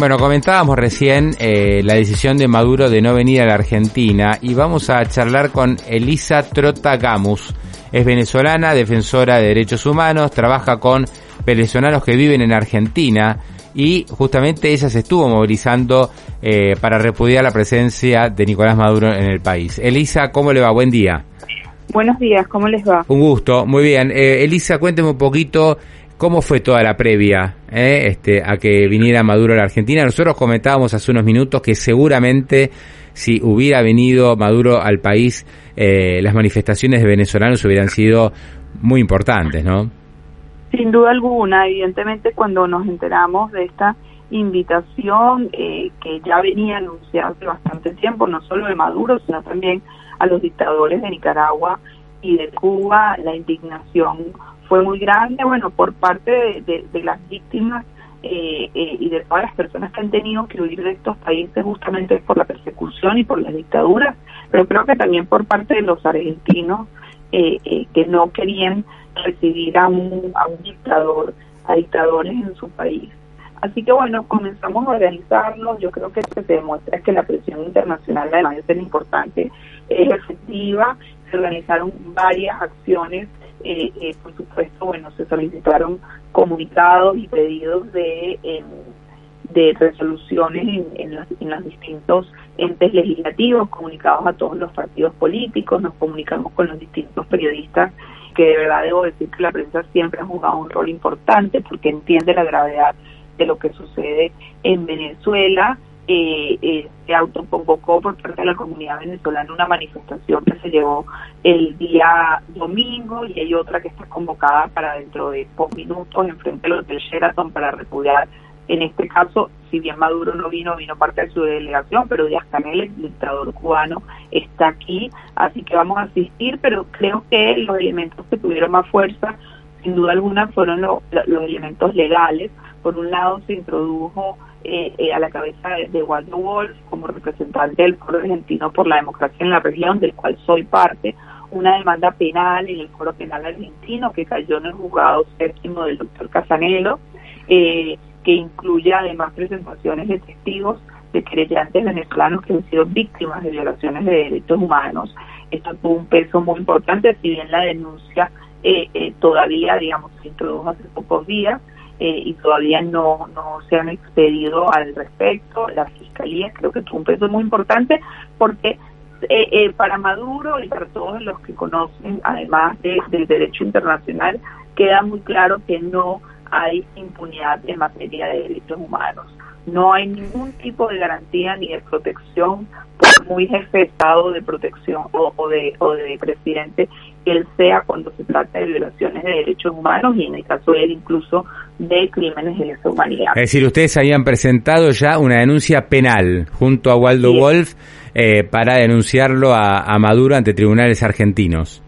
Bueno, comentábamos recién eh, la decisión de Maduro de no venir a la Argentina y vamos a charlar con Elisa Trotagamus. Es venezolana, defensora de derechos humanos, trabaja con venezolanos que viven en Argentina y justamente ella se estuvo movilizando eh, para repudiar la presencia de Nicolás Maduro en el país. Elisa, ¿cómo le va? Buen día. Buenos días, ¿cómo les va? Un gusto, muy bien. Eh, Elisa, cuénteme un poquito ¿Cómo fue toda la previa eh, este, a que viniera Maduro a la Argentina? Nosotros comentábamos hace unos minutos que seguramente si hubiera venido Maduro al país, eh, las manifestaciones de venezolanos hubieran sido muy importantes, ¿no? Sin duda alguna, evidentemente cuando nos enteramos de esta invitación eh, que ya venía anunciada hace bastante tiempo, no solo de Maduro, sino también a los dictadores de Nicaragua y de Cuba, la indignación fue muy grande, bueno, por parte de, las víctimas eh, eh, y de todas las personas que han tenido que huir de estos países justamente por la persecución y por las dictaduras, pero creo que también por parte de los argentinos eh, que no querían recibir a un, a un dictador, a dictadores en su país. Así que bueno, comenzamos a organizarnos. Yo creo que se demuestra que la presión internacional, además de ser importante, es efectiva. Se organizaron varias acciones eh, eh, por supuesto, bueno, se solicitaron comunicados y pedidos de, em, de resoluciones en, en, los, en los distintos entes legislativos, comunicados a todos los partidos políticos, nos comunicamos con los distintos periodistas, que de verdad debo decir que la prensa siempre ha jugado un rol importante porque entiende la gravedad de lo que sucede en Venezuela eh, eh, se autoconvocó por parte de la comunidad venezolana una manifestación que se llevó el día domingo y hay otra que está convocada para dentro de pocos minutos en frente del Hotel Sheraton para repudiar. En este caso, si bien Maduro no vino, vino parte de su delegación, pero Díaz Canel, el dictador cubano, está aquí, así que vamos a asistir, pero creo que los elementos que tuvieron más fuerza, sin duda alguna, fueron los elementos legales. Por un lado, se introdujo eh, eh, a la cabeza de, Waldo Wolf como representante del Foro Argentino por la Democracia en la región, del cual soy parte, una demanda penal en el Foro Penal Argentino que cayó en el juzgado séptimo del doctor Casanelo, eh, que incluye además presentaciones de testigos de creyentes venezolanos que han sido víctimas de violaciones de derechos humanos. Esto tuvo un peso muy importante, si bien la denuncia todavía, digamos, se introdujo hace pocos días, eh, y todavía no, no se han expedido al respecto. La Fiscalía creo que tuvo un peso muy importante porque eh, eh, para Maduro y para todos los que conocen, además del derecho internacional, queda muy claro que no hay impunidad en materia de derechos humanos. No hay ningún tipo de garantía ni de protección muy jefe de Estado de protección o, de, o de presidente que él sea cuando se trata de violaciones de derechos humanos y en el caso de él incluso de crímenes de lesa humanidad. Es decir, ustedes habían presentado ya una denuncia penal junto a Waldo Wolf eh, para denunciarlo a, Maduro ante tribunales argentinos.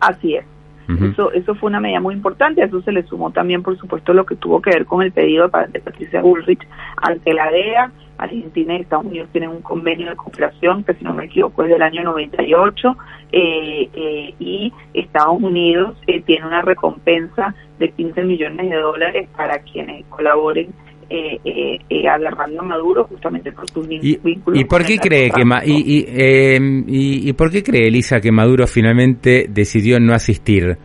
Así es. Eso, eso fue una medida muy importante. A eso se le sumó también, por supuesto, lo que tuvo que ver con el pedido de Patricia Bullrich ante la DEA Argentina y Estados Unidos tienen un convenio de cooperación que si no me equivoco es del año 98 eh, eh, y Estados Unidos eh, tiene una recompensa de 15 millones de dólares para quienes colaboren eh, eh, agarrando a Maduro justamente por sus vínculos. ¿Y por qué cree que y, y, y, por qué cree Elisa que Maduro finalmente decidió no asistir?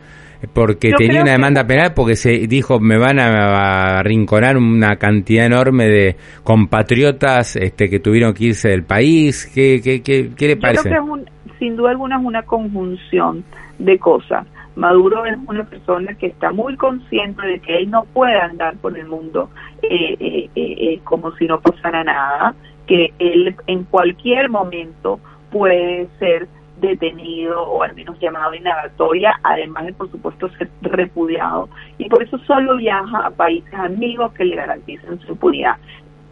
porque tenía una demanda penal porque se dijo me van a arrinconar una cantidad enorme de compatriotas este que tuvieron que irse del país qué qué qué, qué le parece creo que sin duda alguna es una conjunción de cosas Maduro es una persona que está muy consciente de que él no puede andar por el mundo eh, eh, eh, como si no pasara nada que él en cualquier momento puede ser detenido o al menos llamado indagatoria, además de por supuesto ser repudiado. Y por eso solo viaja a países amigos que le garanticen su impunidad.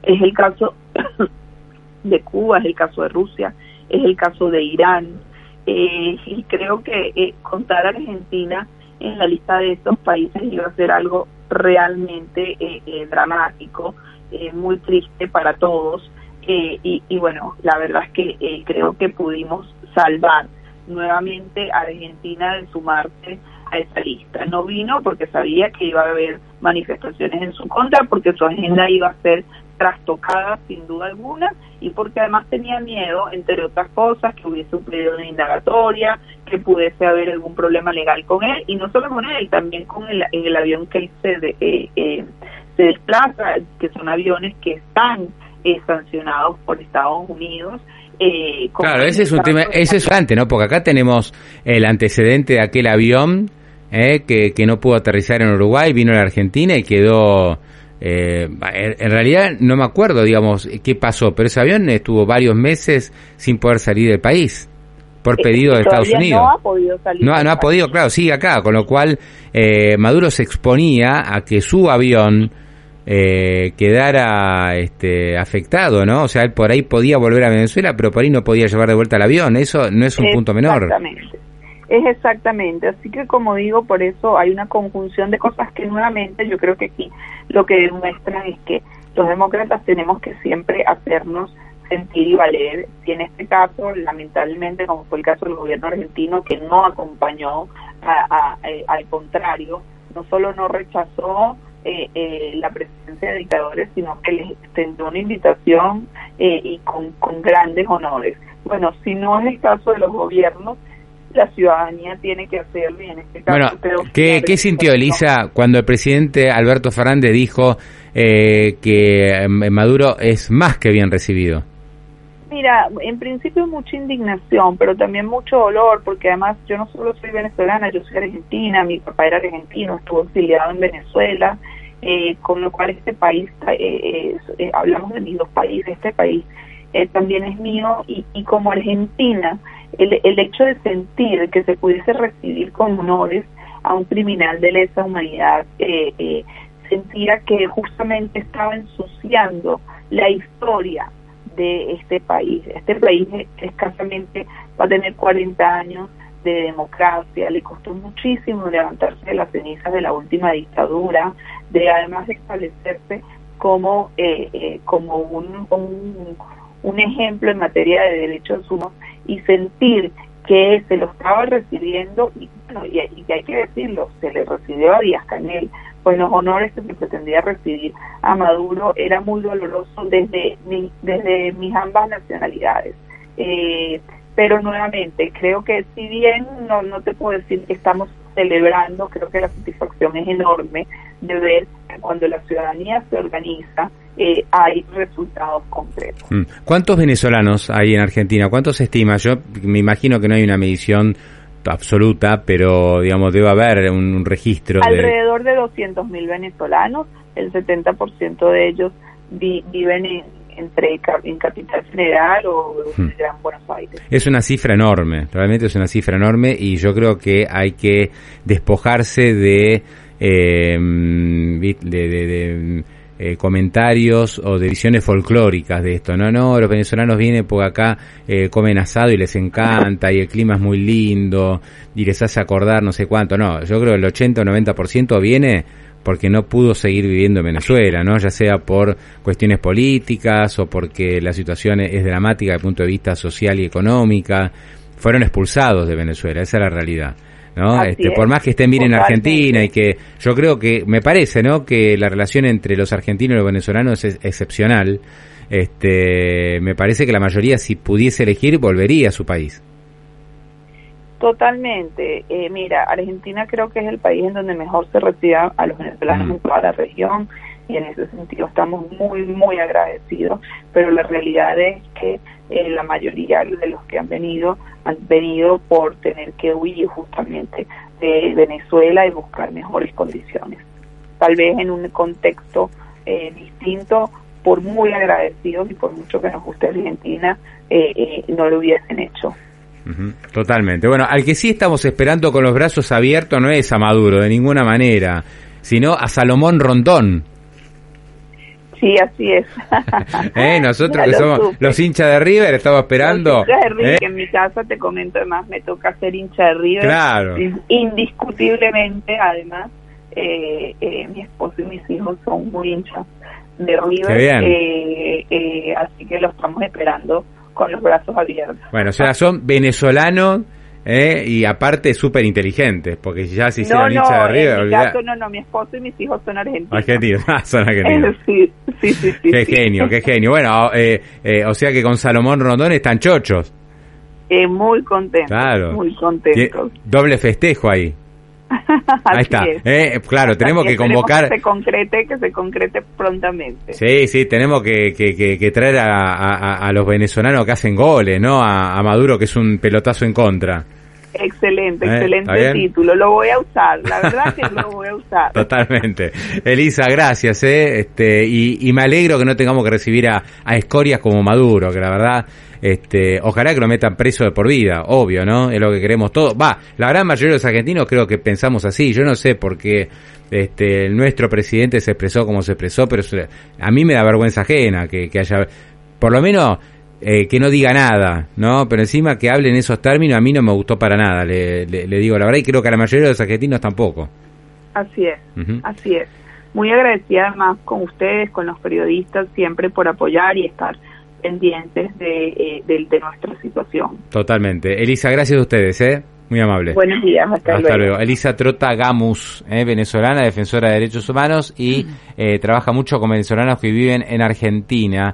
Es el caso de Cuba, es el caso de Rusia, es el caso de Irán. Eh, y creo que eh, contar a Argentina en la lista de estos países iba a ser algo realmente eh, dramático, muy triste para todos. Y, y, bueno, la verdad es que creo que pudimos salvar nuevamente Argentina de sumarse a esa lista. No vino porque sabía que iba a haber manifestaciones en su contra, porque su agenda iba a ser trastocada sin duda alguna y porque además tenía miedo, entre otras cosas, que hubiese un periodo de indagatoria, que pudiese haber algún problema legal con él y no solo con él, también con el, el avión que se, eh, eh, se desplaza, que son aviones que están eh, sancionados por Estados Unidos. claro, ese es un tema, ese es antes, ¿no? Porque acá tenemos el antecedente de aquel avión que, que no pudo aterrizar en Uruguay, vino a la Argentina y quedó eh, en realidad no me acuerdo, digamos, qué pasó, pero ese avión estuvo varios meses sin poder salir del país por eh, pedido de Estados Unidos. No ha podido salir. No, no ha podido, claro, sigue acá, con lo cual eh, Maduro se exponía a que su avión eh, quedara este, afectado, ¿no? O sea, él por ahí podía volver a Venezuela, pero por ahí no podía llevar de vuelta el avión. Eso no es un punto menor. Exactamente. Es exactamente, así que como digo, por eso hay una conjunción de cosas que nuevamente yo creo que aquí lo que demuestran es que los demócratas tenemos que siempre hacernos sentir y valer. Y en este caso, lamentablemente, como fue el caso del gobierno argentino, que no acompañó, a, eh, al contrario, no solo no rechazó eh, eh, la presencia de dictadores, sino que les extendió una invitación y con, con grandes honores. Bueno, si no es el caso de los gobiernos, la ciudadanía tiene que hacerlo y en este caso bueno, ¿qué, ¿qué sintió Elisa cuando el presidente Alberto Fernández dijo eh, que em, Maduro es más que bien recibido? Mira, en principio mucha indignación, pero también mucho dolor, porque además yo no solo soy venezolana, yo soy argentina, mi papá era argentino, estuvo exiliado en Venezuela, eh, con lo cual este país, eh, hablamos de mis dos países, este país también es mío y, y como argentina el, el hecho de sentir que se pudiese recibir con honores a un criminal de lesa humanidad, eh, eh, sentía que justamente estaba ensuciando la historia de este país. Este país escasamente va a tener 40 años de democracia, le costó muchísimo levantarse de las cenizas de la última dictadura, de además establecerse como, eh, eh como un, un, ejemplo en materia de derechos humanos y sentir que se lo estaba recibiendo, y, bueno, y, hay que decirlo, se le recibió a Díaz Canel, pues los honores que se pretendía recibir a Maduro era muy doloroso desde, desde mis ambas nacionalidades. Eh, pero nuevamente, creo que si bien no, no te puedo decir que estamos celebrando, creo que la satisfacción es enorme de ver que cuando la ciudadanía se organiza, eh, hay resultados concretos. Mm. ¿Cuántos venezolanos hay en Argentina? ¿Cuántos se estima? Yo me imagino que no hay una medición absoluta, pero digamos debe haber un, registro. Alrededor de, 200.000 venezolanos, el 70% de ellos viven en, entre en Capital Federal o en hmm. Gran Buenos Aires. Es una cifra enorme, realmente es una cifra enorme y yo creo que hay que despojarse de, eh, de eh, comentarios o de visiones folclóricas de esto. No, no, los venezolanos vienen porque acá eh, comen asado y les encanta y el clima es muy lindo y les hace acordar no sé cuánto. No, yo creo que el 80 o 90% viene porque no pudo seguir viviendo en Venezuela, ¿no? Ya sea por cuestiones políticas o porque la situación es dramática desde el punto de vista social y económica. Fueron expulsados de Venezuela, esa es la realidad. ¿No? Este, por más que estén bien en Argentina y que yo creo que me parece, ¿no? Que la relación entre los argentinos y los venezolanos es excepcional. Este, me parece que la mayoría si pudiese elegir volvería a su país. Totalmente. Eh, mira, Argentina creo que es el país en donde mejor se recibe a los venezolanos mm. en toda la región y en ese sentido estamos muy, muy agradecidos, pero la realidad es que eh, la mayoría de los que han venido han venido por tener que huir justamente de Venezuela y buscar mejores condiciones. Tal vez en un contexto eh, distinto, por muy agradecidos y por mucho que nos guste Argentina, eh, no lo hubiesen hecho. totalmente. Bueno, al que sí estamos esperando con los brazos abiertos no es a Maduro, de ninguna manera, sino a Salomón Rondón. Sí, así es. ¿Eh? Nosotros que somos supe. los hinchas de River estamos esperando. Los hinchas de River, ¿eh? que en mi casa te comento además me toca ser hincha de River Claro. In- indiscutiblemente además eh, eh, mi esposo y mis hijos son muy hinchas de River Qué bien. así que lo estamos esperando con los brazos abiertos Bueno, o sea, son venezolanos ¿eh? y aparte súper inteligentes, porque si ya se no hicieron no hinchas de River, mi no no mi esposo y mis hijos son argentinos Argentinos, ah, son argentinos. sí sí sí sí Qué sí. genio, qué genio. Bueno, eh, eh, o sea que con Salomón Rondón están chochos. Eh, muy contentos Claro. muy contentos Doble festejo ahí. Ahí está. es. Eh, claro, tenemos que convocar. que se concrete que se concrete prontamente Sí, sí, tenemos que, que, que- que traer a, a- a los venezolanos que hacen goles, ¿no? A, a Maduro, que es un pelotazo en contra. Excelente, Eh, ¿está excelente título. Lo voy a usar. La verdad que lo voy a usar. Totalmente. Elisa, gracias, ¿eh? Este, y, y me alegro que no tengamos que recibir a, a escorias como Maduro, que la verdad, este, ojalá que lo metan preso de por vida, obvio, ¿no? Es lo que queremos todos. Va, la gran mayoría de los argentinos creo que pensamos así. Yo no sé por qué este, nuestro presidente se expresó como se expresó, pero a mí me da vergüenza ajena que, que haya, por lo menos, eh, que no diga nada, ¿no? Pero encima que hable en esos términos a mí no me gustó para nada, le, le- le digo la verdad, y creo que a la mayoría de los argentinos tampoco. Así es, así es. Muy agradecida además con ustedes, con los periodistas, siempre por apoyar y estar pendientes de, eh, de, de nuestra situación. Totalmente. Elisa, gracias a ustedes, ¿eh? Muy amable. Buenos días, hasta, Hasta luego. Elisa Trota Gamus, ¿eh? venezolana, defensora de derechos humanos y eh, trabaja mucho con venezolanos que viven en Argentina.